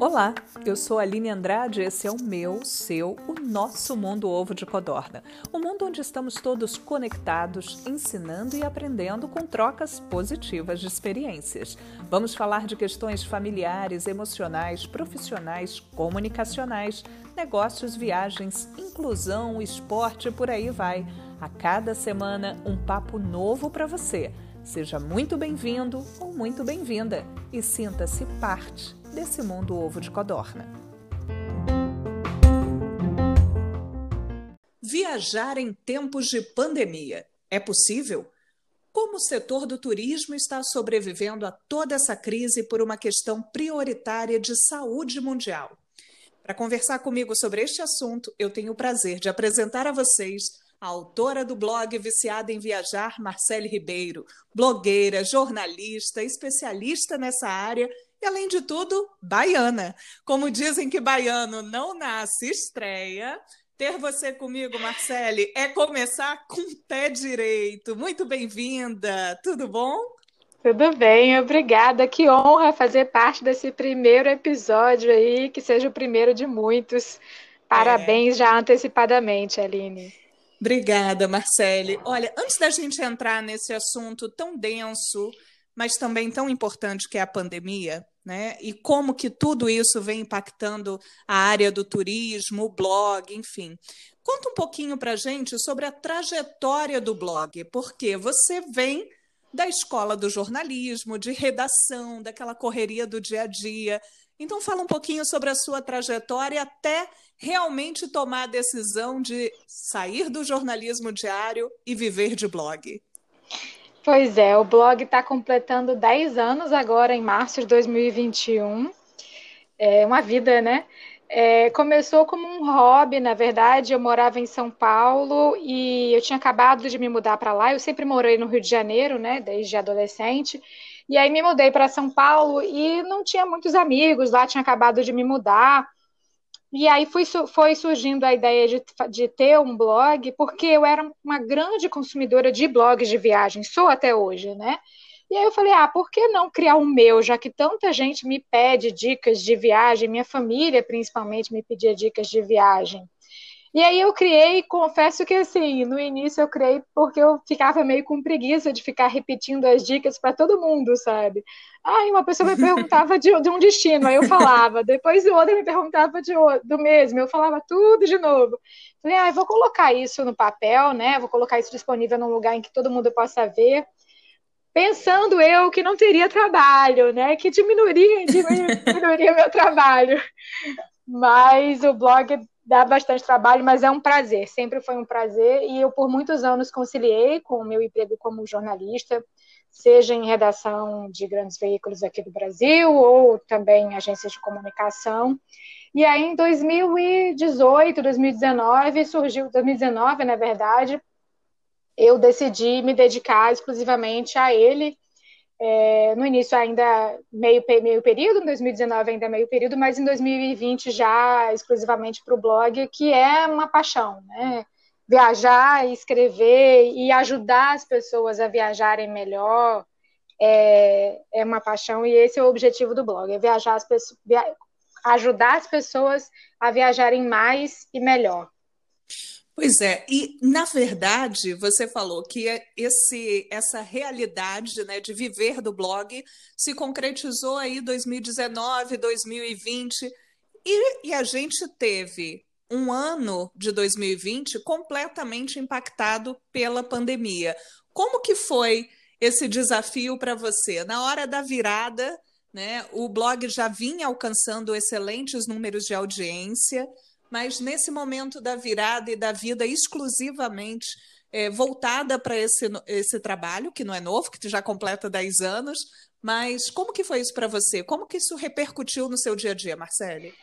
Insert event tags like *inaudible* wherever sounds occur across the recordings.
Olá, eu sou a Aline Andrade e esse é o meu, seu, o nosso mundo ovo de codorna. Um mundo onde estamos todos conectados, ensinando e aprendendo com trocas positivas de experiências. Vamos falar de questões familiares, emocionais, profissionais, comunicacionais, negócios, viagens, inclusão, esporte, por aí vai. A cada semana, um papo novo para você. Seja muito bem-vindo ou muito bem-vinda e sinta-se parte desse mundo ovo de codorna. Viajar em tempos de pandemia é possível? Como o setor do turismo está sobrevivendo a toda essa crise por uma questão prioritária de saúde mundial? Para conversar comigo sobre este assunto, eu tenho o prazer de apresentar a vocês a autora do blog Viciada em Viajar, Marcele Ribeiro, blogueira, jornalista, especialista nessa área e, além de tudo, baiana. Como dizem que baiano não nasce estreia, ter você comigo, Marcele, é começar com o pé direito. Muito bem-vinda, tudo bom? Tudo bem, obrigada. Que honra fazer parte desse primeiro episódio aí, que seja o primeiro de muitos. Parabéns é. já antecipadamente, Aline. Obrigada, Marcele. Olha, antes da gente entrar nesse assunto tão denso mas também tão importante que é a pandemia, né? E como que tudo isso vem impactando a área do turismo, o blog, enfim. Conta um pouquinho para a gente sobre a trajetória do blog, porque você vem da escola do jornalismo, de redação, daquela correria do dia a dia. Então fala um pouquinho sobre a sua trajetória até realmente tomar a decisão de sair do jornalismo diário e viver de blog. Pois é, o blog está completando 10 anos agora, em março de 2021. É uma vida, né? É, começou como um hobby, na verdade. Eu morava em São Paulo e eu tinha acabado de me mudar para lá. Eu sempre morei no Rio de Janeiro, né? Desde adolescente. E aí me mudei para São Paulo e não tinha muitos amigos lá, tinha acabado de me mudar. E aí foi, foi surgindo a ideia de, de ter um blog, porque eu era uma grande consumidora de blogs de viagem, sou até hoje, né? E aí eu falei, ah, por que não criar o meu, já que tanta gente me pede dicas de viagem, minha família principalmente me pedia dicas de viagem. E aí eu criei, confesso que assim, no início eu criei porque eu ficava meio com preguiça de ficar repetindo as dicas para todo mundo, sabe? Aí uma pessoa me perguntava de, de, um destino, aí eu falava, depois o outro me perguntava de, do mesmo, eu falava tudo de novo. Falei, ah, vou colocar isso no papel, né? Vou colocar isso disponível num lugar em que todo mundo possa ver pensando eu que não teria trabalho, né? Que diminuiria, diminuiria meu trabalho. Mas o blog dá bastante trabalho, mas é um prazer, sempre foi um prazer, e eu por muitos anos conciliei com o meu emprego como jornalista, seja em redação de grandes veículos aqui do Brasil, ou também em agências de comunicação, e aí em 2018, 2019, surgiu, 2019 na verdade, eu decidi me dedicar exclusivamente a ele, é, no início ainda meio, meio período, em 2019 ainda meio período, mas em 2020 já exclusivamente para o blog, que é uma paixão, né? Viajar, escrever e ajudar as pessoas a viajarem melhor é, é uma paixão e esse é o objetivo do blog, é viajar as pessoas, via, ajudar as pessoas a viajarem mais e melhor. Pois é, e na verdade você falou que é esse, essa realidade né, de viver do blog se concretizou aí 2019, 2020, e, e a gente teve um ano de 2020 completamente impactado pela pandemia. Como que foi esse desafio para você? Na hora da virada, né, o blog já vinha alcançando excelentes números de audiência, mas nesse momento da virada e da vida exclusivamente é, voltada para esse, esse trabalho, que não é novo, que já completa 10 anos, mas como que foi isso para você? Como que isso repercutiu no seu dia a dia, Marcele?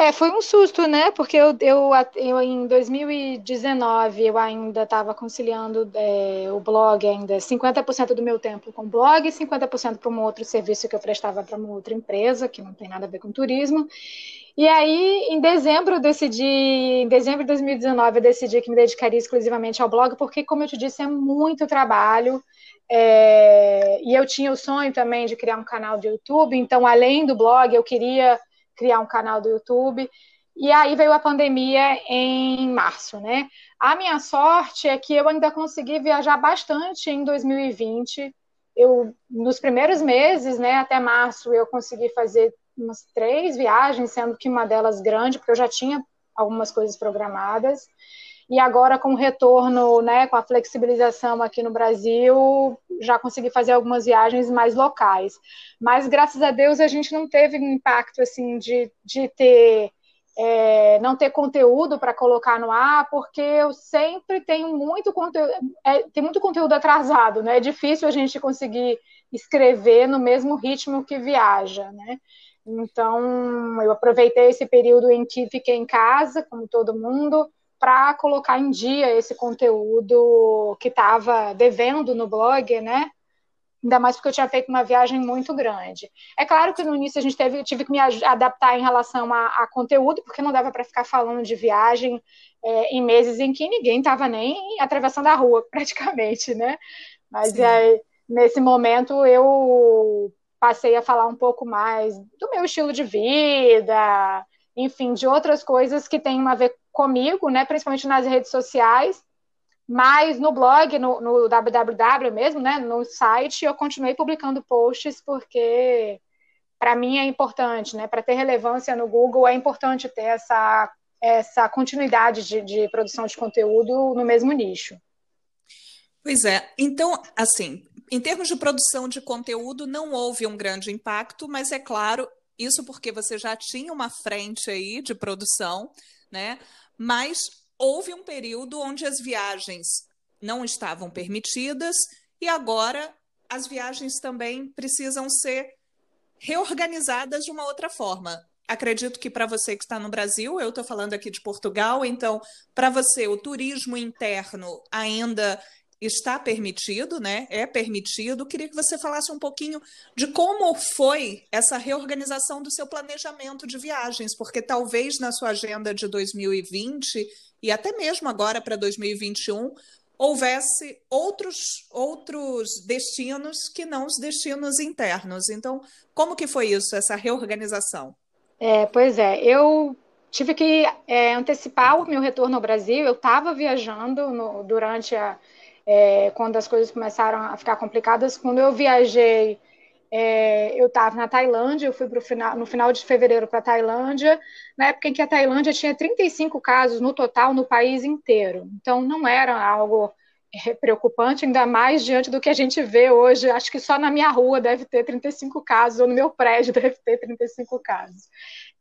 É, foi um susto, né? Porque eu, eu, eu em 2019 eu ainda estava conciliando é, o blog, ainda 50% do meu tempo com blog e 50% para um outro serviço que eu prestava para uma outra empresa, que não tem nada a ver com turismo. E aí, em dezembro, eu decidi, em dezembro de 2019, eu decidi que me dedicaria exclusivamente ao blog, porque, como eu te disse, é muito trabalho. É, e eu tinha o sonho também de criar um canal do YouTube, então, além do blog, eu queria criar um canal do YouTube. E aí veio a pandemia em março, né? A minha sorte é que eu ainda consegui viajar bastante em 2020. Eu, nos primeiros meses, né, até março, eu consegui fazer umas três viagens, sendo que uma delas grande, porque eu já tinha algumas coisas programadas. E agora, com o retorno, né, com a flexibilização aqui no Brasil, já consegui fazer algumas viagens mais locais. Mas, graças a Deus, a gente não teve um impacto assim de, de ter é, não ter conteúdo para colocar no ar, porque eu sempre tenho muito conteúdo, é, tem muito conteúdo atrasado, né? É difícil a gente conseguir escrever no mesmo ritmo que viaja, né? Então, eu aproveitei esse período em que fiquei em casa, como todo mundo, para colocar em dia esse conteúdo que estava devendo no blog, né? ainda mais porque eu tinha feito uma viagem muito grande. É claro que no início a gente teve, tive que me adaptar em relação a, a conteúdo, porque não dava para ficar falando de viagem é, em meses em que ninguém estava nem atravessando a rua, *laughs* praticamente, né? Mas aí, nesse momento eu passei a falar um pouco mais do meu estilo de vida, enfim, de outras coisas que têm a ver comigo, né? Principalmente nas redes sociais mas no blog, no, no www mesmo, né, no site, eu continuei publicando posts porque para mim é importante, né? Para ter relevância no Google é importante ter essa, essa continuidade de, de produção de conteúdo no mesmo nicho. Pois é. Então, assim, em termos de produção de conteúdo, não houve um grande impacto, mas é claro, isso porque você já tinha uma frente aí de produção, né? Mas houve um período onde as viagens não estavam permitidas e agora as viagens também precisam ser reorganizadas de uma outra forma. Acredito que para você que está no Brasil, eu estou falando aqui de Portugal, então, para você, o turismo interno ainda está permitido, né? É permitido. Queria que você falasse um pouquinho de como foi essa reorganização do seu planejamento de viagens, porque talvez na sua agenda de 2020 e até mesmo agora para 2021 houvesse outros outros destinos que não os destinos internos. Então, como que foi isso, essa reorganização? É, pois é, eu tive que é, antecipar o meu retorno ao Brasil. Eu estava viajando no, durante a é, quando as coisas começaram a ficar complicadas. Quando eu viajei, é, eu estava na Tailândia, eu fui pro final, no final de fevereiro para a Tailândia, na época em que a Tailândia tinha 35 casos no total no país inteiro. Então, não era algo é, preocupante, ainda mais diante do que a gente vê hoje. Acho que só na minha rua deve ter 35 casos, ou no meu prédio *laughs* deve ter 35 casos.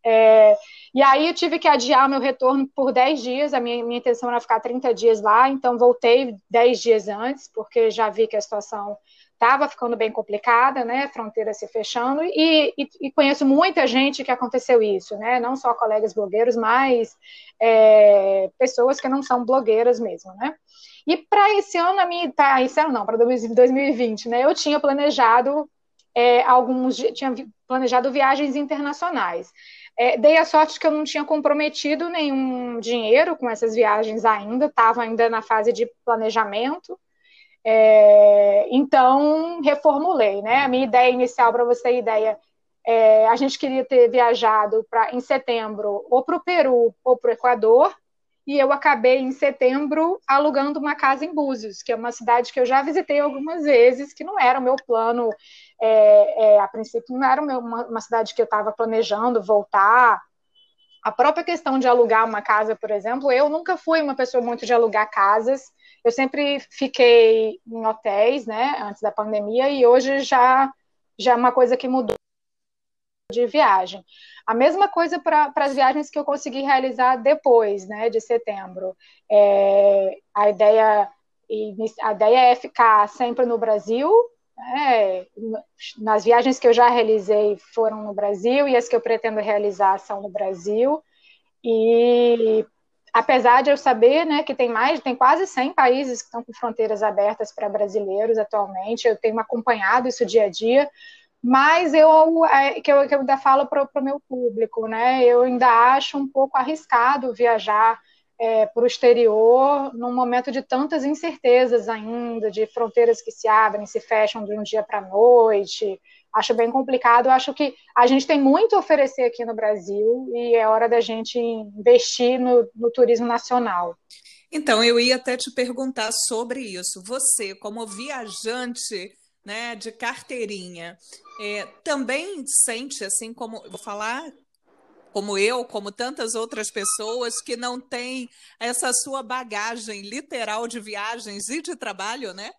É, e aí eu tive que adiar meu retorno por 10 dias, a minha, minha intenção era ficar 30 dias lá, então voltei 10 dias antes, porque já vi que a situação estava ficando bem complicada, né, fronteira se fechando, e, e, e, conheço muita gente que aconteceu isso, né, não só colegas blogueiros, mas é, pessoas que não são blogueiras mesmo, né. E para esse ano, a minha, tá, esse ano não, para 2020, né, eu tinha planejado é, alguns, tinha planejado viagens internacionais. É, dei a sorte que eu não tinha comprometido nenhum dinheiro com essas viagens ainda, estava ainda na fase de planejamento. É, então, reformulei, né? A minha ideia inicial, para você ter ideia, é, a gente queria ter viajado pra, em setembro ou para o Peru ou para o Equador, e eu acabei em setembro alugando uma casa em Búzios, que é uma cidade que eu já visitei algumas vezes, que não era o meu plano, é, é, a princípio não era uma, uma cidade que eu estava planejando voltar. A própria questão de alugar uma casa, por exemplo, eu nunca fui uma pessoa muito de alugar casas, eu sempre fiquei em hotéis, né, antes da pandemia, e hoje já, já é uma coisa que mudou de viagem. A mesma coisa para as viagens que eu consegui realizar depois, né, de setembro. É, a ideia a ideia é ficar sempre no Brasil. Né, nas viagens que eu já realizei foram no Brasil e as que eu pretendo realizar são no Brasil. E apesar de eu saber né, que tem mais, tem quase 100 países que estão com fronteiras abertas para brasileiros atualmente, eu tenho acompanhado isso dia a dia, mas eu é, que, eu que eu ainda falo para o meu público, né? Eu ainda acho um pouco arriscado viajar é, para o exterior num momento de tantas incertezas ainda, de fronteiras que se abrem, se fecham de um dia para a noite. Acho bem complicado. Acho que a gente tem muito a oferecer aqui no Brasil e é hora da gente investir no, no turismo nacional. Então, eu ia até te perguntar sobre isso. Você, como viajante né, de carteirinha, é, também sente, assim como vou falar como eu, como tantas outras pessoas que não têm essa sua bagagem literal de viagens e de trabalho, né?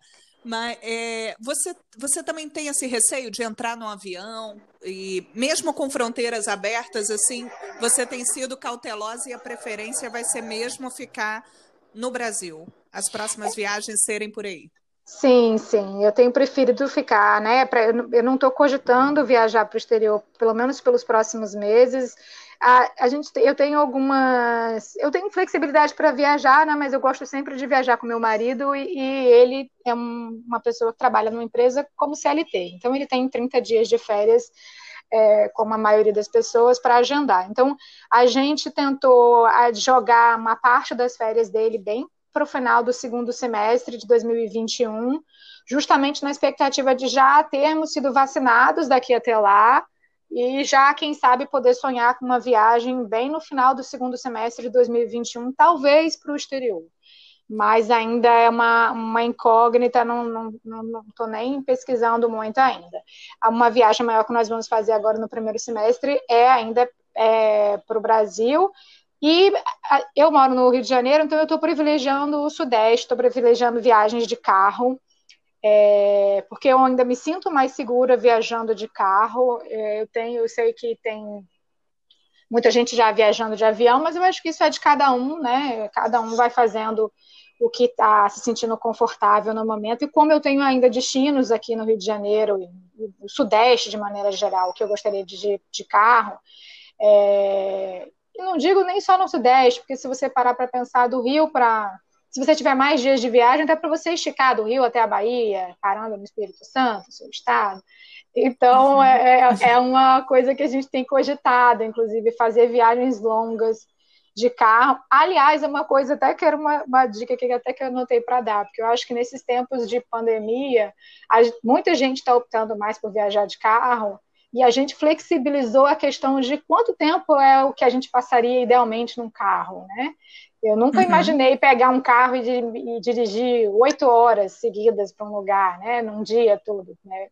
Mas é, você, você também tem esse receio de entrar no avião e mesmo com fronteiras abertas, assim, você tem sido cautelosa e a preferência vai ser mesmo ficar no Brasil, as próximas viagens serem por aí. Sim, sim, eu tenho preferido ficar, né? Pra, eu não estou cogitando viajar para o exterior, pelo menos pelos próximos meses. A, a gente, eu tenho algumas, eu tenho flexibilidade para viajar, né? Mas eu gosto sempre de viajar com meu marido e, e ele é um, uma pessoa que trabalha numa empresa como CLT. Então ele tem 30 dias de férias é, como a maioria das pessoas, para agendar. Então, a gente tentou jogar uma parte das férias dele bem para o final do segundo semestre de 2021, justamente na expectativa de já termos sido vacinados daqui até lá e já, quem sabe, poder sonhar com uma viagem bem no final do segundo semestre de 2021, talvez para o exterior mas ainda é uma, uma incógnita, não estou não, não, não nem pesquisando muito ainda. Uma viagem maior que nós vamos fazer agora no primeiro semestre é ainda é, para o Brasil. E eu moro no Rio de Janeiro, então eu estou privilegiando o Sudeste, estou privilegiando viagens de carro, é, porque eu ainda me sinto mais segura viajando de carro. É, eu tenho, eu sei que tem muita gente já viajando de avião, mas eu acho que isso é de cada um, né? Cada um vai fazendo o que está se sentindo confortável no momento. E como eu tenho ainda destinos aqui no Rio de Janeiro e no Sudeste de maneira geral, que eu gostaria de de carro, é... e não digo nem só no Sudeste, porque se você parar para pensar do Rio para se você tiver mais dias de viagem, dá para você esticar do Rio até a Bahia, parando no Espírito Santo, seu estado. Então, uhum. é, é, é uma coisa que a gente tem cogitado, inclusive, fazer viagens longas de carro. Aliás, é uma coisa até que era uma, uma dica que até que eu anotei para dar, porque eu acho que nesses tempos de pandemia, a, muita gente está optando mais por viajar de carro e a gente flexibilizou a questão de quanto tempo é o que a gente passaria idealmente num carro, né? Eu nunca uhum. imaginei pegar um carro e, e dirigir oito horas seguidas para um lugar, né? Num dia tudo, né?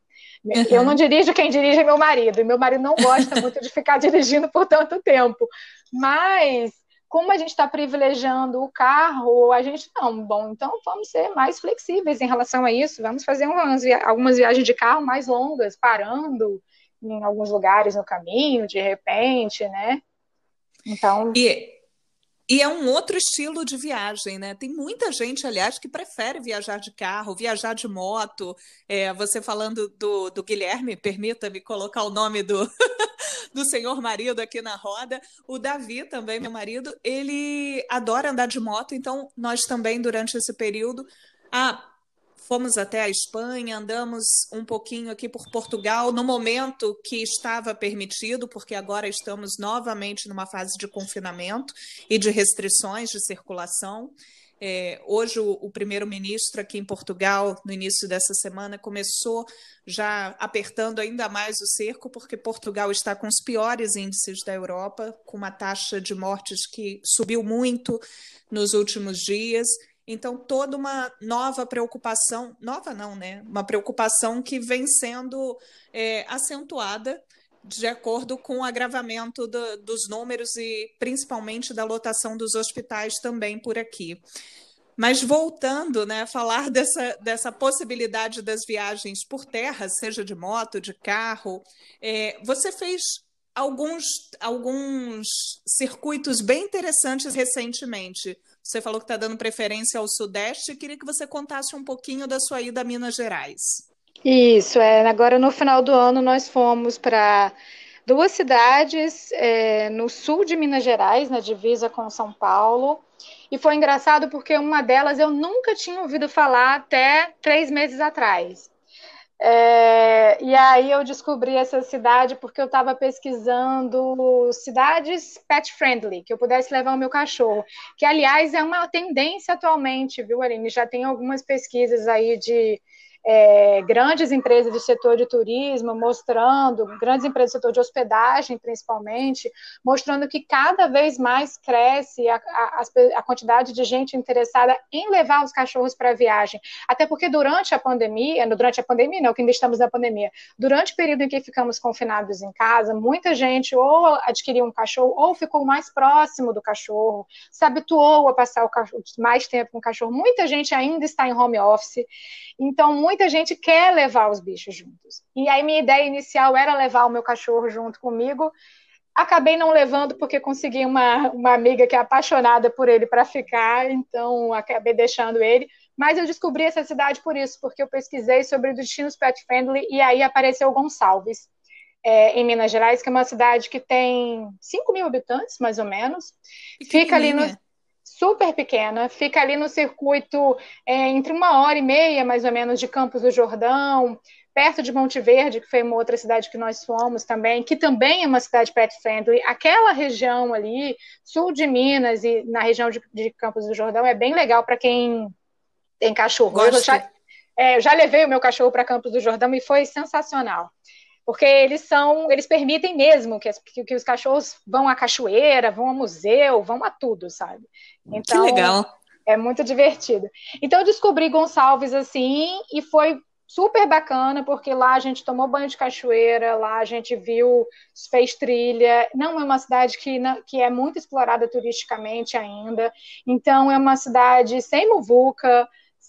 Uhum. Eu não dirijo, quem dirige é meu marido, e meu marido não gosta *laughs* muito de ficar dirigindo por tanto tempo. Mas como a gente está privilegiando o carro, a gente não, bom, então vamos ser mais flexíveis em relação a isso, vamos fazer umas, algumas viagens de carro mais longas, parando em alguns lugares no caminho, de repente, né? Então. E e é um outro estilo de viagem, né? Tem muita gente, aliás, que prefere viajar de carro, viajar de moto. É, você falando do, do Guilherme, permita-me colocar o nome do, *laughs* do senhor marido aqui na roda. O Davi, também, meu marido, ele adora andar de moto, então nós também, durante esse período. Ah, fomos até a Espanha, andamos um pouquinho aqui por Portugal, no momento que estava permitido, porque agora estamos novamente numa fase de confinamento e de restrições de circulação. É, hoje, o, o primeiro-ministro aqui em Portugal, no início dessa semana, começou já apertando ainda mais o cerco, porque Portugal está com os piores índices da Europa, com uma taxa de mortes que subiu muito nos últimos dias então, toda uma nova preocupação, nova não, né? Uma preocupação que vem sendo é, acentuada de acordo com o agravamento do, dos números e principalmente da lotação dos hospitais também por aqui. Mas voltando né, a falar *laughs* dessa, dessa possibilidade das viagens por terra, seja de moto, de carro, é, você fez alguns, alguns circuitos bem interessantes recentemente. Você falou que está dando preferência ao Sudeste. Queria que você contasse um pouquinho da sua ida a Minas Gerais. Isso, é. Agora no final do ano nós fomos para duas cidades é, no sul de Minas Gerais, na divisa com São Paulo. E foi engraçado porque uma delas eu nunca tinha ouvido falar até três meses atrás. É, E aí eu descobri essa cidade porque eu estava pesquisando cidades pet friendly, que eu pudesse levar o meu cachorro. Que, aliás, é uma tendência atualmente, viu, Aline? Já tem algumas pesquisas aí de é, grandes empresas do setor de turismo mostrando, grandes empresas do setor de hospedagem, principalmente, mostrando que cada vez mais cresce a, a, a quantidade de gente interessada em levar os cachorros para a viagem. Até porque durante a pandemia, durante a pandemia, não, que ainda estamos na pandemia, durante o período em que ficamos confinados em casa, muita gente ou adquiriu um cachorro ou ficou mais próximo do cachorro, se habituou a passar o cachorro, mais tempo com o cachorro. Muita gente ainda está em home office, então, muita gente quer levar os bichos juntos. E aí, minha ideia inicial era levar o meu cachorro junto comigo. Acabei não levando porque consegui uma, uma amiga que é apaixonada por ele para ficar, então acabei deixando ele. Mas eu descobri essa cidade por isso, porque eu pesquisei sobre destinos pet friendly e aí apareceu Gonçalves, é, em Minas Gerais, que é uma cidade que tem 5 mil habitantes, mais ou menos. Fica ali no super pequena, fica ali no circuito é, entre uma hora e meia, mais ou menos, de Campos do Jordão, perto de Monte Verde, que foi uma outra cidade que nós fomos também, que também é uma cidade pet friendly. Aquela região ali, sul de Minas e na região de, de Campos do Jordão, é bem legal para quem tem cachorro. Eu já, é, eu já levei o meu cachorro para Campos do Jordão e foi sensacional porque eles são, eles permitem mesmo que, que, que, os cachorros vão à cachoeira, vão ao museu, vão a tudo, sabe? Então, que legal. É muito divertido. Então eu descobri Gonçalves assim e foi super bacana, porque lá a gente tomou banho de cachoeira, lá a gente viu, fez trilha. Não é uma cidade que, que é muito explorada turisticamente ainda. Então é uma cidade sem muvuca,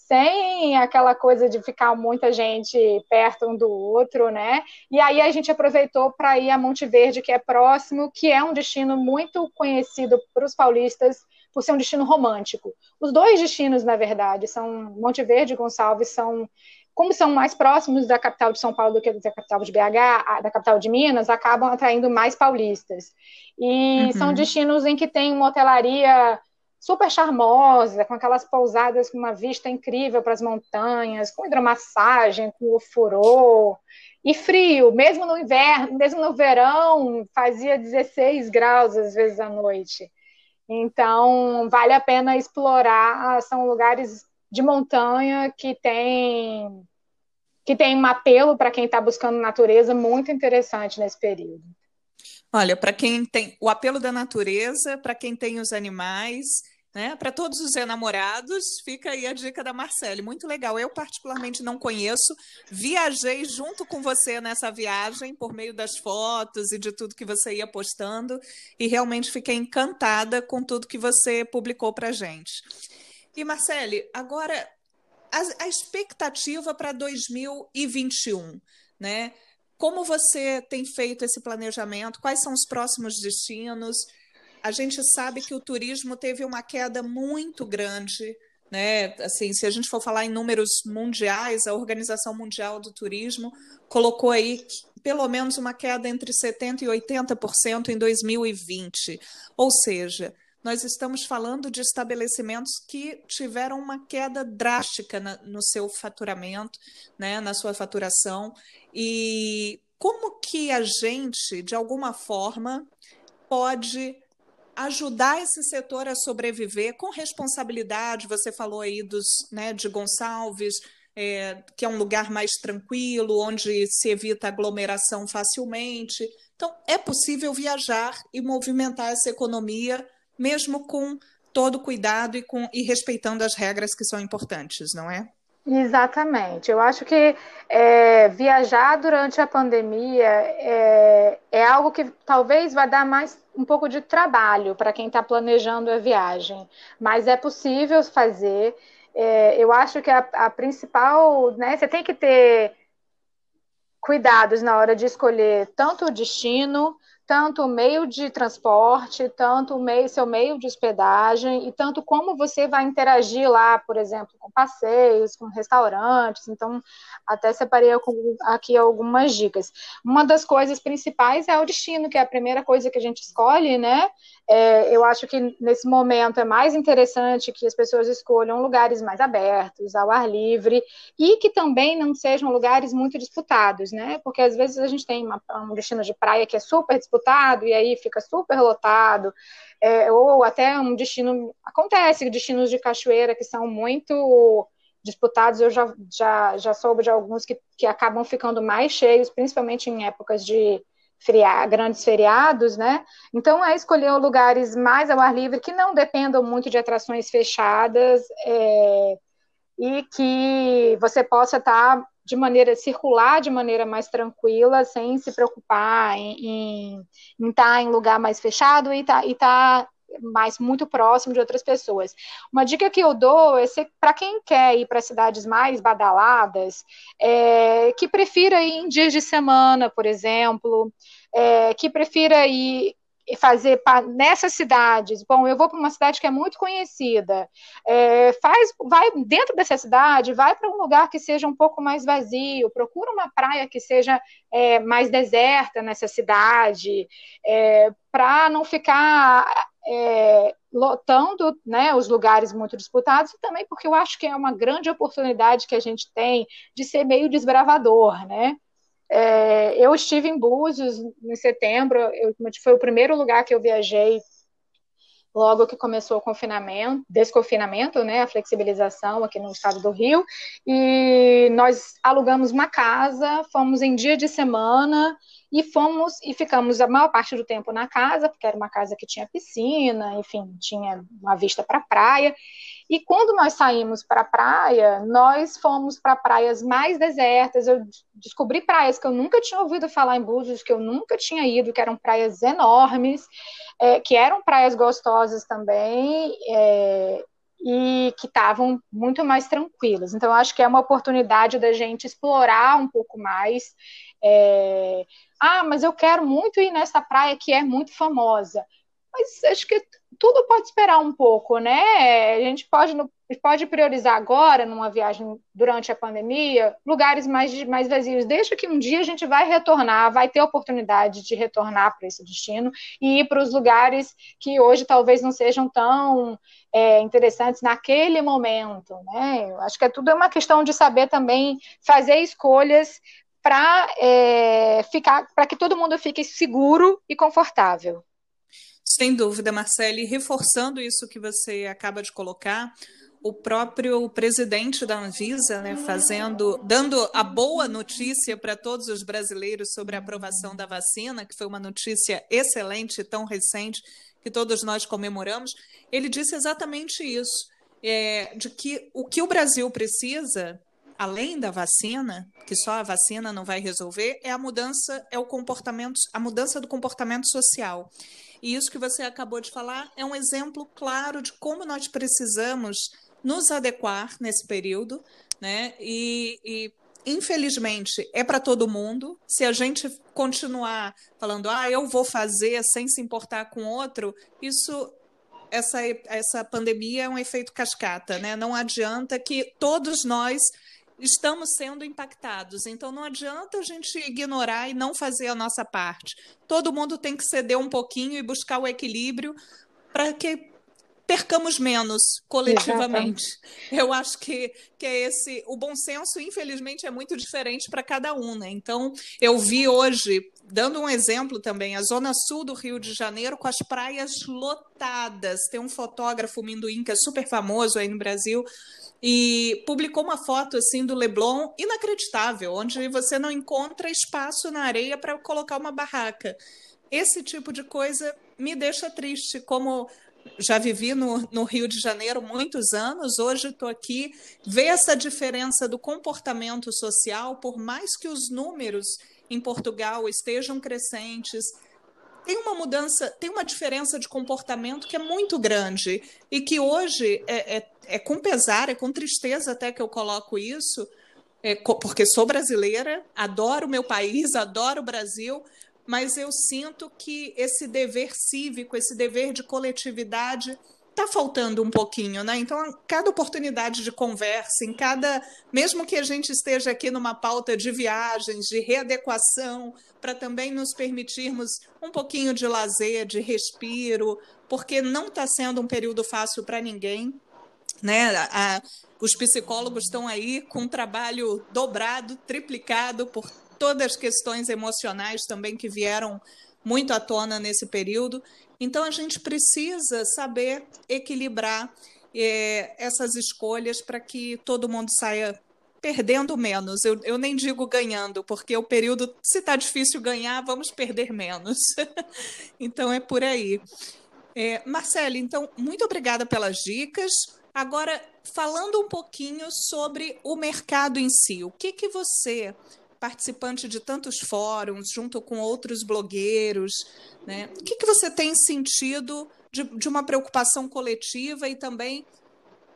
sem aquela coisa de ficar muita gente perto um do outro, né? E aí a gente aproveitou para ir a Monte Verde, que é próximo, que é um destino muito conhecido para os paulistas por ser um destino romântico. Os dois destinos, na verdade, são Monte Verde e Gonçalves são como são mais próximos da capital de São Paulo do que da capital de BH, da capital de Minas, acabam atraindo mais paulistas. E uhum. são destinos em que tem uma hotelaria super charmosa, com aquelas pousadas com uma vista incrível para as montanhas, com hidromassagem, com o furô, e frio, mesmo no inverno, mesmo no verão, fazia 16 graus às vezes à noite. Então, vale a pena explorar, são lugares de montanha que tem que tem um apelo para quem está buscando natureza muito interessante nesse período. Olha, para quem tem o apelo da natureza, para quem tem os animais, né? Para todos os enamorados, fica aí a dica da Marcele. Muito legal. Eu, particularmente, não conheço. Viajei junto com você nessa viagem, por meio das fotos e de tudo que você ia postando, e realmente fiquei encantada com tudo que você publicou para gente. E, Marcele, agora a, a expectativa para 2021, né? Como você tem feito esse planejamento? Quais são os próximos destinos? A gente sabe que o turismo teve uma queda muito grande, né? Assim, se a gente for falar em números mundiais, a Organização Mundial do Turismo colocou aí pelo menos uma queda entre 70 e 80% em 2020. Ou seja, nós estamos falando de estabelecimentos que tiveram uma queda drástica na, no seu faturamento, né, na sua faturação. E como que a gente, de alguma forma, pode ajudar esse setor a sobreviver com responsabilidade? Você falou aí dos, né, de Gonçalves, é, que é um lugar mais tranquilo, onde se evita aglomeração facilmente. Então, é possível viajar e movimentar essa economia, mesmo com todo cuidado e, com, e respeitando as regras que são importantes, não é? Exatamente. Eu acho que é, viajar durante a pandemia é, é, algo que talvez vai dar mais um pouco de trabalho para quem está planejando a viagem, mas é possível fazer. É, eu acho que a, a principal, né, você tem que ter cuidados na hora de escolher tanto o destino, tanto o meio de transporte, tanto o meio, seu meio de hospedagem e tanto como você vai interagir lá, por exemplo, com passeios, com restaurantes. Então, até separei aqui algumas dicas. Uma das coisas principais é o destino, que é a primeira coisa que a gente escolhe, né? É, eu acho que nesse momento é mais interessante que as pessoas escolham lugares mais abertos, ao ar livre, e que também não sejam lugares muito disputados, né? Porque às vezes a gente tem uma, um destino de praia que é super disputado e aí fica super lotado, é, ou até um destino. Acontece destinos de cachoeira que são muito disputados, eu já, já, já soube de alguns que, que acabam ficando mais cheios, principalmente em épocas de grandes feriados, né? Então é escolher lugares mais ao ar livre que não dependam muito de atrações fechadas é, e que você possa estar de maneira circular de maneira mais tranquila, sem se preocupar em, em, em estar em lugar mais fechado e tá, estar tá mais muito próximo de outras pessoas. Uma dica que eu dou é para quem quer ir para cidades mais badaladas, é, que prefira ir em dias de semana, por exemplo, é, que prefira ir fazer nessas cidades. Bom, eu vou para uma cidade que é muito conhecida. É, faz, vai dentro dessa cidade, vai para um lugar que seja um pouco mais vazio. Procura uma praia que seja é, mais deserta nessa cidade, é, para não ficar é, lotando né, os lugares muito disputados, e também porque eu acho que é uma grande oportunidade que a gente tem de ser meio desbravador, né? É, eu estive em Búzios em setembro, eu, foi o primeiro lugar que eu viajei logo que começou o confinamento, desconfinamento, né, a flexibilização aqui no estado do Rio, e nós alugamos uma casa, fomos em dia de semana e fomos e ficamos a maior parte do tempo na casa, porque era uma casa que tinha piscina, enfim, tinha uma vista para a praia. E quando nós saímos para a praia, nós fomos para praias mais desertas. Eu descobri praias que eu nunca tinha ouvido falar em Búzios, que eu nunca tinha ido, que eram praias enormes, é, que eram praias gostosas também. É, e que estavam muito mais tranquilas. Então, acho que é uma oportunidade da gente explorar um pouco mais. É... Ah, mas eu quero muito ir nessa praia que é muito famosa. Mas acho que tudo pode esperar um pouco, né? A gente pode, pode priorizar agora, numa viagem durante a pandemia, lugares mais, mais vazios. Deixa que um dia a gente vai retornar, vai ter oportunidade de retornar para esse destino e ir para os lugares que hoje talvez não sejam tão é, interessantes naquele momento, né? Eu acho que é tudo uma questão de saber também fazer escolhas para é, ficar, para que todo mundo fique seguro e confortável. Sem dúvida, Marcele, reforçando isso que você acaba de colocar, o próprio presidente da Anvisa, né, fazendo, dando a boa notícia para todos os brasileiros sobre a aprovação da vacina, que foi uma notícia excelente, tão recente, que todos nós comemoramos, ele disse exatamente isso, é, de que o que o Brasil precisa, além da vacina, que só a vacina não vai resolver, é a mudança, é o comportamento, a mudança do comportamento social. E isso que você acabou de falar é um exemplo claro de como nós precisamos nos adequar nesse período, né? E, e infelizmente é para todo mundo. Se a gente continuar falando, ah, eu vou fazer sem se importar com outro, isso essa, essa pandemia é um efeito cascata, né? Não adianta que todos nós estamos sendo impactados. Então não adianta a gente ignorar e não fazer a nossa parte. Todo mundo tem que ceder um pouquinho e buscar o equilíbrio para que percamos menos coletivamente. Exatamente. Eu acho que, que é esse. O bom senso, infelizmente, é muito diferente para cada um, né? Então, eu vi hoje, dando um exemplo também, a zona sul do Rio de Janeiro com as praias lotadas. Tem um fotógrafo minduim que é super famoso aí no Brasil, e publicou uma foto assim do Leblon inacreditável, onde você não encontra espaço na areia para colocar uma barraca. Esse tipo de coisa me deixa triste, como já vivi no, no Rio de Janeiro muitos anos, hoje estou aqui, ver essa diferença do comportamento social, por mais que os números em Portugal estejam crescentes, tem uma mudança, tem uma diferença de comportamento que é muito grande e que hoje é, é, é com pesar, é com tristeza até que eu coloco isso, é, porque sou brasileira, adoro o meu país, adoro o Brasil, mas eu sinto que esse dever cívico, esse dever de coletividade está faltando um pouquinho, né? Então, cada oportunidade de conversa, em cada, mesmo que a gente esteja aqui numa pauta de viagens, de readequação, para também nos permitirmos um pouquinho de lazer, de respiro, porque não está sendo um período fácil para ninguém, né? A, os psicólogos estão aí com um trabalho dobrado, triplicado por todas as questões emocionais também que vieram muito à tona nesse período. Então, a gente precisa saber equilibrar é, essas escolhas para que todo mundo saia perdendo menos. Eu, eu nem digo ganhando, porque o período, se está difícil ganhar, vamos perder menos. *laughs* então, é por aí. É, Marcele, então, muito obrigada pelas dicas. Agora, falando um pouquinho sobre o mercado em si, o que, que você participante de tantos fóruns, junto com outros blogueiros, né? O que, que você tem sentido de, de uma preocupação coletiva e também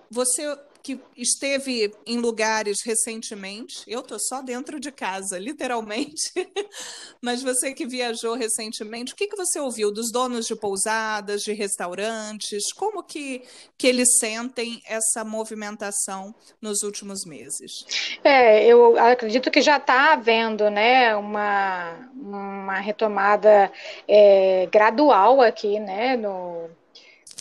você que esteve em lugares recentemente, eu estou só dentro de casa, literalmente, *laughs* mas você que viajou recentemente, o que, que você ouviu dos donos de pousadas, de restaurantes? Como que, que eles sentem essa movimentação nos últimos meses? É, eu acredito que já está havendo né, uma, uma retomada é, gradual aqui né, no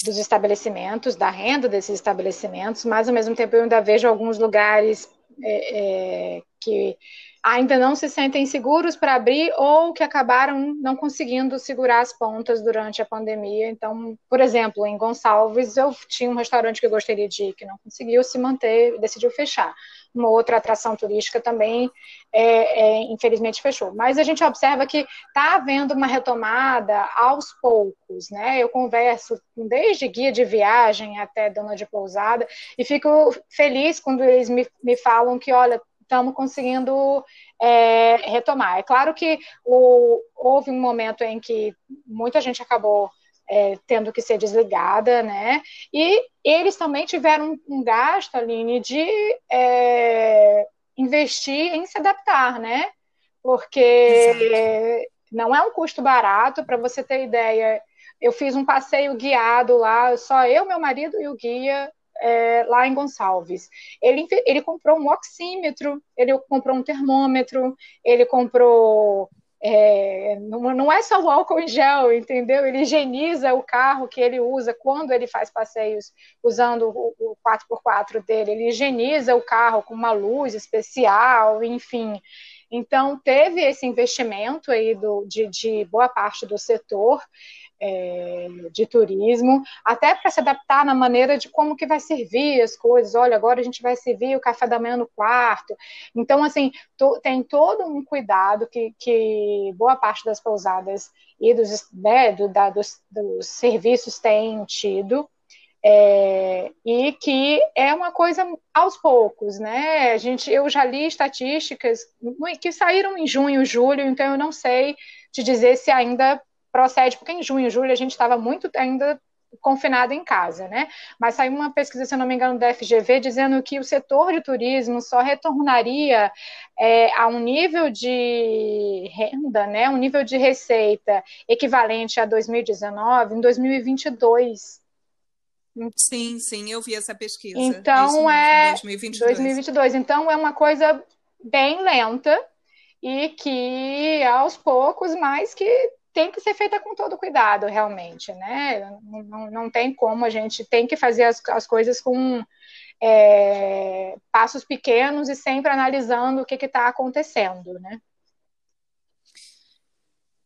dos estabelecimentos, da renda desses estabelecimentos, mas ao mesmo tempo eu ainda vejo alguns lugares é, é, que ainda não se sentem seguros para abrir ou que acabaram não conseguindo segurar as pontas durante a pandemia. Então, por exemplo, em Gonçalves, eu tinha um restaurante que eu gostaria de ir, que não conseguiu se manter, decidiu fechar uma outra atração turística também, é, é, infelizmente, fechou. Mas a gente observa que está havendo uma retomada aos poucos, né? Eu converso desde guia de viagem até dona de pousada e fico feliz quando eles me, me falam que, olha, estamos conseguindo é, retomar. É claro que o, houve um momento em que muita gente acabou é, tendo que ser desligada, né? E eles também tiveram um gasto, Aline, de é, investir em se adaptar, né? Porque Exato. não é um custo barato, para você ter ideia. Eu fiz um passeio guiado lá, só eu, meu marido e o guia, é, lá em Gonçalves. Ele, ele comprou um oxímetro, ele comprou um termômetro, ele comprou é, não, não, é só o álcool em gel, entendeu? Ele higieniza o carro que ele usa quando ele faz passeios usando o, o 4x4 dele. Ele higieniza o carro com uma luz especial, enfim. Então, teve esse investimento aí do, de, de boa parte do setor é, de turismo, até para se adaptar na maneira de como que vai servir as coisas. Olha, agora a gente vai servir o café da manhã no quarto. Então, assim, to, tem todo um cuidado que, que boa parte das pousadas e dos, né, do, da, dos, dos serviços têm tido. É, e que é uma coisa aos poucos, né? A gente, eu já li estatísticas que saíram em junho, julho, então eu não sei te dizer se ainda procede, porque em junho, julho a gente estava muito ainda confinado em casa, né? Mas saiu uma pesquisa, se não me engano, da FGV, dizendo que o setor de turismo só retornaria é, a um nível de renda, né, um nível de receita equivalente a 2019 em 2022. Sim, sim, eu vi essa pesquisa. Então é 2022. 2022. Então é uma coisa bem lenta e que aos poucos, mas que tem que ser feita com todo cuidado, realmente, né? Não, não tem como, a gente tem que fazer as, as coisas com é, passos pequenos e sempre analisando o que está acontecendo, né?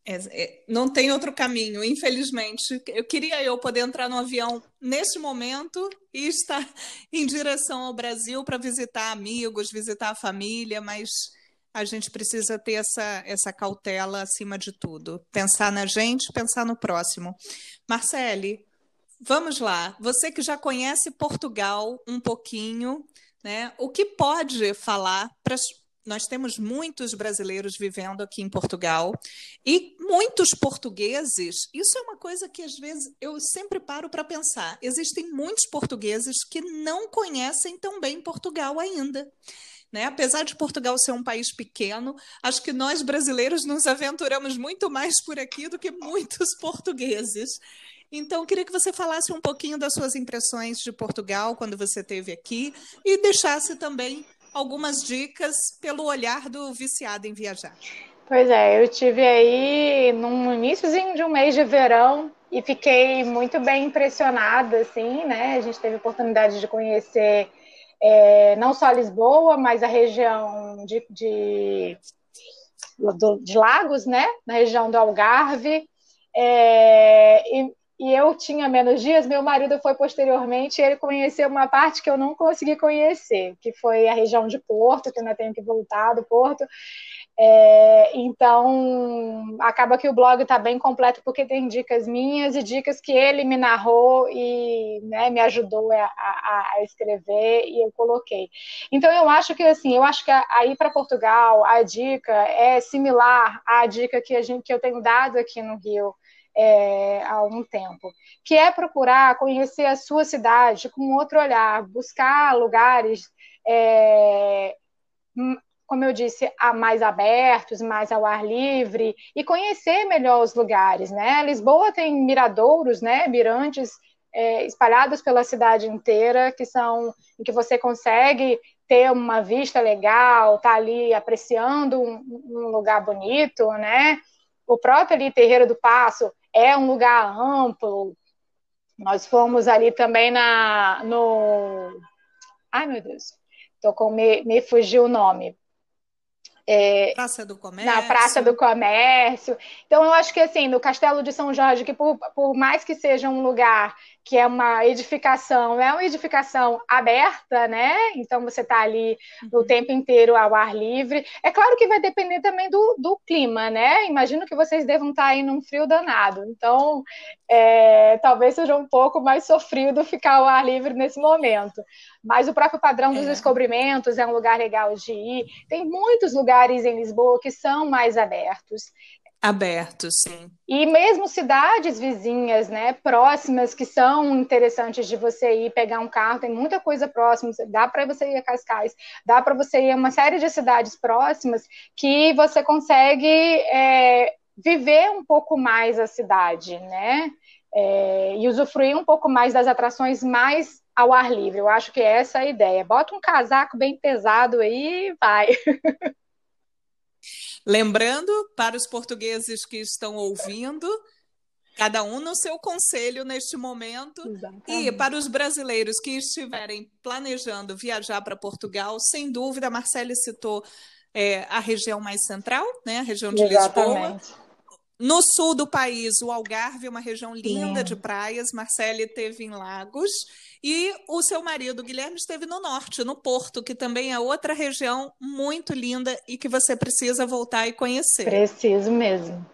É, é, não tem outro caminho, infelizmente. Eu queria eu poder entrar no avião neste momento e estar *laughs* em direção ao Brasil para visitar amigos, visitar a família, mas a gente precisa ter essa, essa cautela acima de tudo. Pensar na gente, pensar no próximo. Marcele, vamos lá. Você que já conhece Portugal um pouquinho, né? O que pode falar para nós temos muitos brasileiros vivendo aqui em Portugal e muitos portugueses. Isso é uma coisa que às vezes eu sempre paro para pensar. Existem muitos portugueses que não conhecem tão bem Portugal ainda. Né? Apesar de Portugal ser um país pequeno, acho que nós brasileiros nos aventuramos muito mais por aqui do que muitos *laughs* portugueses. Então, queria que você falasse um pouquinho das suas impressões de Portugal quando você esteve aqui e deixasse também algumas dicas pelo olhar do viciado em viajar. Pois é, eu tive aí no iníciozinho de um mês de verão e fiquei muito bem impressionada, assim, né? A gente teve oportunidade de conhecer é, não só Lisboa, mas a região de, de, de Lagos, né? Na região do Algarve. É, e, e eu tinha menos dias, meu marido foi posteriormente e ele conheceu uma parte que eu não consegui conhecer, que foi a região de Porto, que ainda tenho que voltar do Porto. É, então, acaba que o blog está bem completo porque tem dicas minhas e dicas que ele me narrou e né, me ajudou a, a, a, escrever e eu coloquei. Então, eu acho que assim, eu acho que aí para Portugal a dica é similar à dica que a gente que eu tenho dado aqui no Rio. É, há um tempo, que é procurar conhecer a sua cidade com outro olhar, buscar lugares é, como eu disse, a mais abertos, mais ao ar livre e conhecer melhor os lugares, né? Lisboa tem miradouros, né? Mirantes é, espalhados pela cidade inteira que são em que você consegue ter uma vista legal, tá ali apreciando um, um lugar bonito, né? O próprio ali Terreiro do Passo é um lugar amplo. Nós fomos ali também na no Ai, meu Deus. Tô com me, me fugiu o nome é, Praça do Comércio. Na Praça do Comércio. Então, eu acho que, assim, no Castelo de São Jorge, que por, por mais que seja um lugar que é uma edificação, é uma edificação aberta, né? Então, você está ali o uhum. tempo inteiro ao ar livre. É claro que vai depender também do, do clima, né? Imagino que vocês devam estar tá aí num frio danado. Então, é, talvez seja um pouco mais sofrido ficar ao ar livre nesse momento. Mas o próprio padrão dos é. descobrimentos é um lugar legal de ir. Tem muitos lugares em Lisboa que são mais abertos. Abertos, sim. E mesmo cidades vizinhas, né, próximas, que são interessantes de você ir pegar um carro, tem muita coisa próxima, dá para você ir a Cascais, dá para você ir a uma série de cidades próximas que você consegue é, viver um pouco mais a cidade, né? É, e usufruir um pouco mais das atrações mais ao ar livre. Eu acho que é essa a ideia. Bota um casaco bem pesado aí e vai. *laughs* Lembrando para os portugueses que estão ouvindo, cada um no seu conselho neste momento. Exatamente. E para os brasileiros que estiverem planejando viajar para Portugal, sem dúvida, a Marcele citou é, a região mais central, né, a região de Exatamente. Lisboa. No sul do país, o Algarve é uma região linda Sim. de praias. Marcele teve em Lagos. E o seu marido, Guilherme, esteve no norte, no Porto, que também é outra região muito linda e que você precisa voltar e conhecer. Preciso mesmo.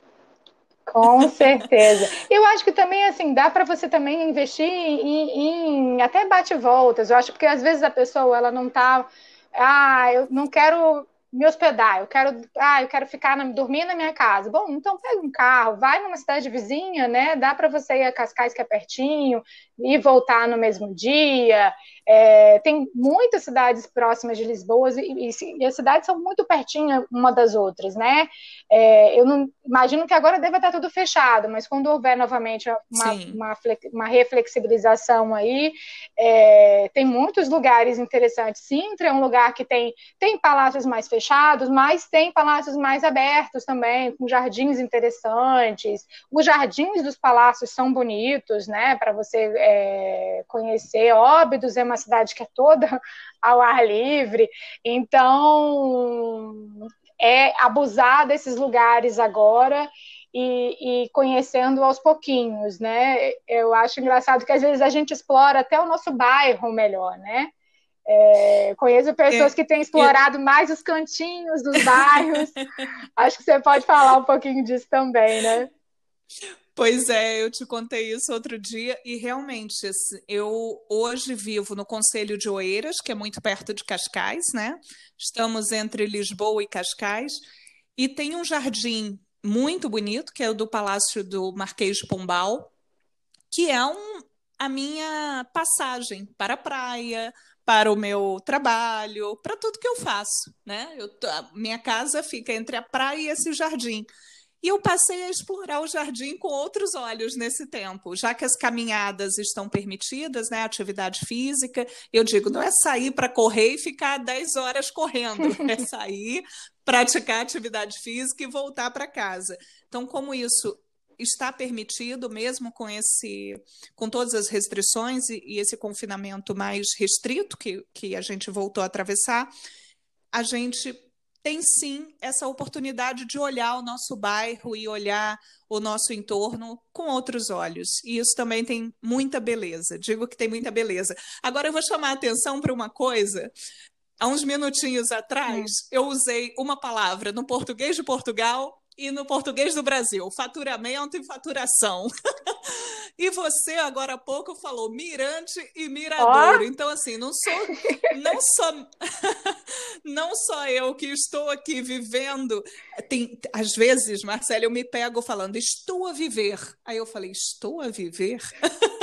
Com *laughs* certeza. Eu acho que também, assim, dá para você também investir em, em até bate-voltas. Eu acho porque às vezes a pessoa, ela não tá. Ah, eu não quero me hospedar, eu quero, ah, eu quero ficar na, dormir na minha casa. Bom, então pega um carro, vai numa cidade vizinha, né? Dá para você ir a Cascais que é pertinho e voltar no mesmo dia. É, tem muitas cidades próximas de Lisboa e, e, as cidades são muito pertinhas uma das outras, né? É, eu não imagino que agora deva estar tudo fechado, mas quando houver novamente uma, uma, uma reflexibilização aí, é, tem muitos lugares interessantes. Sintra é um lugar que tem, tem palácios mais fechados, mas tem palácios mais abertos também, com jardins interessantes. Os jardins dos palácios são bonitos, né? Para você é, conhecer. Óbidos é uma cidade que é toda *laughs* ao ar livre, então é abusar desses lugares agora e, e, conhecendo aos pouquinhos, né? Eu acho engraçado que às vezes a gente explora até o nosso bairro melhor, né? É, conheço pessoas é, que têm explorado mais os cantinhos dos bairros. *laughs* acho que você pode falar um pouquinho disso também, né? Pois é, eu te contei isso outro dia e realmente eu hoje vivo no Conselho de Oeiras, que é muito perto de Cascais, né? Estamos entre Lisboa e Cascais e tem um jardim muito bonito que é o do Palácio do Marquês de Pombal, que é um, a minha passagem para a praia, para o meu trabalho, para tudo que eu faço, né? Eu, minha casa fica entre a praia e esse jardim. E eu passei a explorar o jardim com outros olhos nesse tempo, já que as caminhadas estão permitidas, né? Atividade física. Eu digo, não é sair para correr e ficar 10 horas correndo, *laughs* é sair, praticar atividade física e voltar para casa. Então, como isso está permitido mesmo com esse com todas as restrições e, e, esse confinamento mais restrito que, que a gente voltou a atravessar, a gente tem sim essa oportunidade de olhar o nosso bairro e olhar o nosso entorno com outros olhos. E isso também tem muita beleza. Digo que tem muita beleza. Agora eu vou chamar a atenção para uma coisa. Há uns minutinhos atrás, hum. eu usei uma palavra no português de Portugal e no português do Brasil, faturamento e faturação. *laughs* e você agora há pouco falou Mirante e Miradouro. Oh. Então assim, não sou não só *laughs* não só eu que estou aqui vivendo, tem às vezes, Marcelo, eu me pego falando estou a viver. Aí eu falei, estou a viver? *laughs*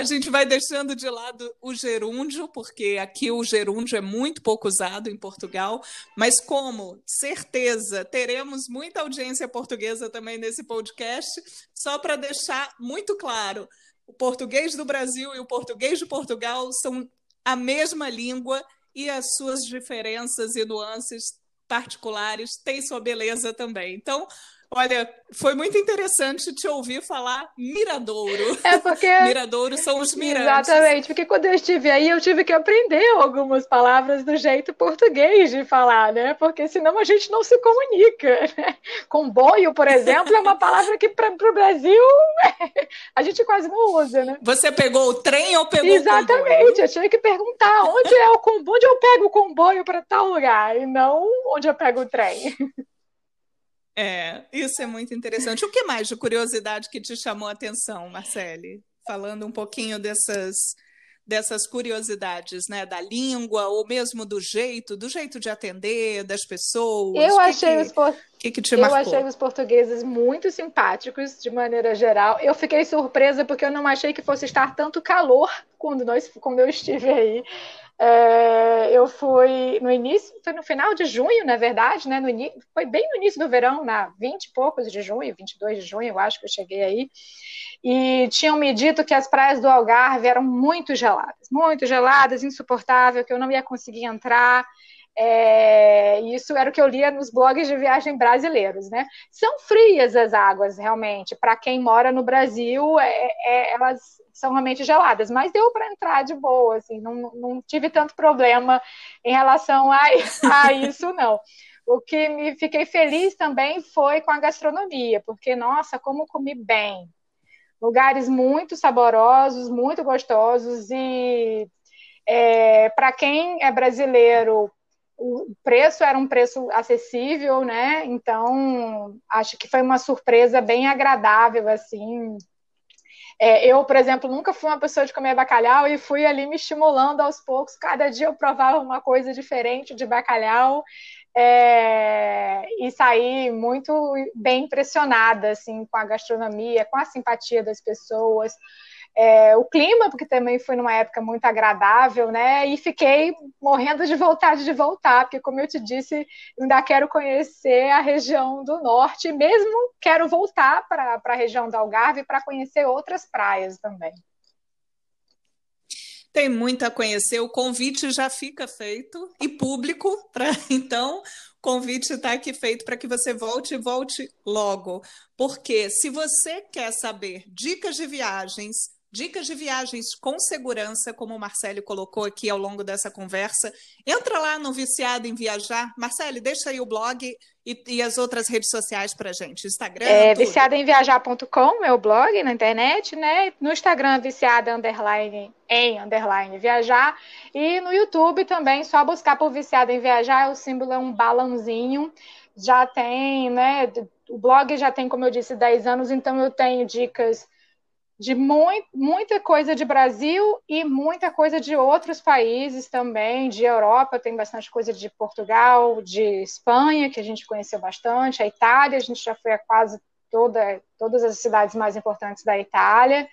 a gente vai deixando de lado o gerúndio, porque aqui o gerúndio é muito pouco usado em Portugal, mas como certeza teremos muita audiência portuguesa também nesse podcast, só para deixar muito claro, o português do Brasil e o português de Portugal são a mesma língua e as suas diferenças e nuances particulares têm sua beleza também. Então, Olha, foi muito interessante te ouvir falar Miradouro. É porque. *laughs* Miradouro são os mirantes. Exatamente, porque quando eu estive aí, eu tive que aprender algumas palavras do jeito português de falar, né? Porque senão a gente não se comunica. *laughs* Né? Comboio, por exemplo, é uma palavra que para o Brasil *laughs* a gente quase não usa, né? Você pegou o trem ou pegou Exatamente, o comboio? eu tinha que perguntar onde é o comboio, onde eu pego o comboio para tal lugar, e não onde eu pego o trem. É, isso é muito interessante. O que mais de curiosidade que te chamou a atenção, Marcele? Falando um pouquinho dessas dessas curiosidades, né, da língua ou mesmo do jeito, do jeito de atender das pessoas. Eu que achei que, os por... que, que te eu marcou? achei os portugueses muito simpáticos de maneira geral. Eu fiquei surpresa porque eu não achei que fosse estar tanto calor quando nós quando eu estive aí. É, eu fui no início, foi no final de junho, na verdade, né? No foi bem no início do verão, na 20 e poucos de junho, 22 de junho, eu acho que eu cheguei aí e tinham me dito que as praias do Algarve eram muito geladas, muito geladas, insuportável, que eu não ia conseguir entrar. É, isso era o que eu lia nos blogs de viagem brasileiros, né? São frias as águas, realmente. Para quem mora no Brasil, é, é, elas são realmente geladas, mas deu para entrar de boa, assim, não, não tive tanto problema em relação a, *laughs* a isso, não. O que me fiquei feliz também foi com a gastronomia, porque, nossa, como comi bem, lugares muito saborosos, muito gostosos e é, para quem é brasileiro o preço era um preço acessível, né? Então acho que foi uma surpresa bem agradável assim. É, eu, por exemplo, nunca fui uma pessoa de comer bacalhau e fui ali me estimulando aos poucos. Cada dia eu provava uma coisa diferente de bacalhau é, e saí muito bem impressionada assim com a gastronomia, com a simpatia das pessoas, é, o clima, porque também foi numa época muito agradável, né? E fiquei morrendo de vontade de voltar, porque como eu te disse, ainda quero conhecer a região do norte, mesmo quero voltar para a região do Algarve para conhecer outras praias também. Tem muito a conhecer, o convite já fica feito e público, *laughs* para então convite está aqui feito para que você volte e volte logo. Porque se você quer saber dicas de viagens, dicas de viagens com segurança, como o Marcelo colocou aqui ao longo dessa conversa. Entra lá no Viciado em Viajar. Marcelo, deixa aí o blog e, e as outras redes sociais para gente. Instagram. É viciadaemviajar.com, meu blog na internet, né? No Instagram, viciada underline em underline viajar. E no YouTube também, só buscar por Viciada em Viajar, o símbolo é um balãozinho. Já tem, né? O blog já tem, como eu disse, 10 anos, então eu tenho dicas de muito, muita coisa de Brasil e muita coisa de outros países também, de Europa, tem bastante coisa de Portugal, de Espanha, que a gente conheceu bastante, a Itália, a gente já foi a quase toda, todas as cidades mais importantes da Itália.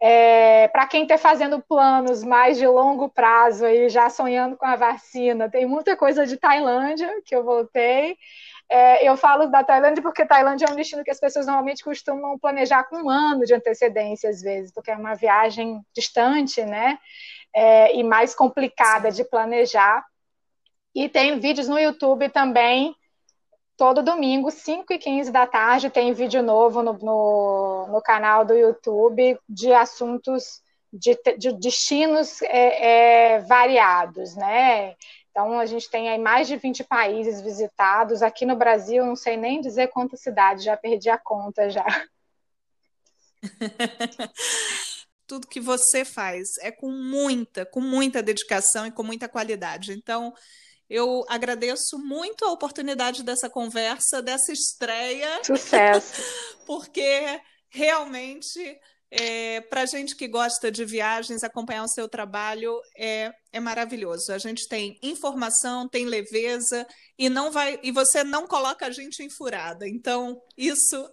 É, para quem está fazendo planos mais de longo prazo aí, já sonhando com a vacina, tem muita coisa de Tailândia que eu voltei. É, eu falo da Tailândia porque Tailândia é um destino que as pessoas normalmente costumam planejar com um ano de antecedência, às vezes, porque é uma viagem distante, né? É, e mais complicada de planejar. E tem vídeos no YouTube também todo domingo, 5 e 15 da tarde, tem vídeo novo no, no, no canal do YouTube de assuntos de, de destinos é, é, variados, né? Então, a gente tem aí mais de 20 países visitados. Aqui no Brasil, não sei nem dizer quantas cidades, já perdi a conta já. *laughs* Tudo que você faz é com muita, com muita dedicação e com muita qualidade. Então, eu agradeço muito a oportunidade dessa conversa, dessa estreia. Sucesso! *laughs* porque realmente, é, para gente que gosta de viagens, acompanhar o seu trabalho é, é maravilhoso. A gente tem informação, tem leveza e não vai e você não coloca a gente em furada. Então, isso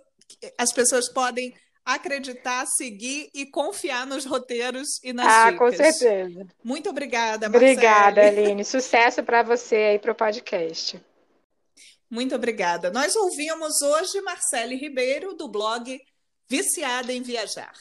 as pessoas podem acreditar, seguir e confiar nos roteiros e nas ah, dicas. com certeza. Muito obrigada, Marcele. Obrigada, *laughs* Aline. Sucesso para você aí para o podcast. Muito obrigada. Nós ouvimos hoje Marcele Ribeiro, do blog Viciada em Viajar.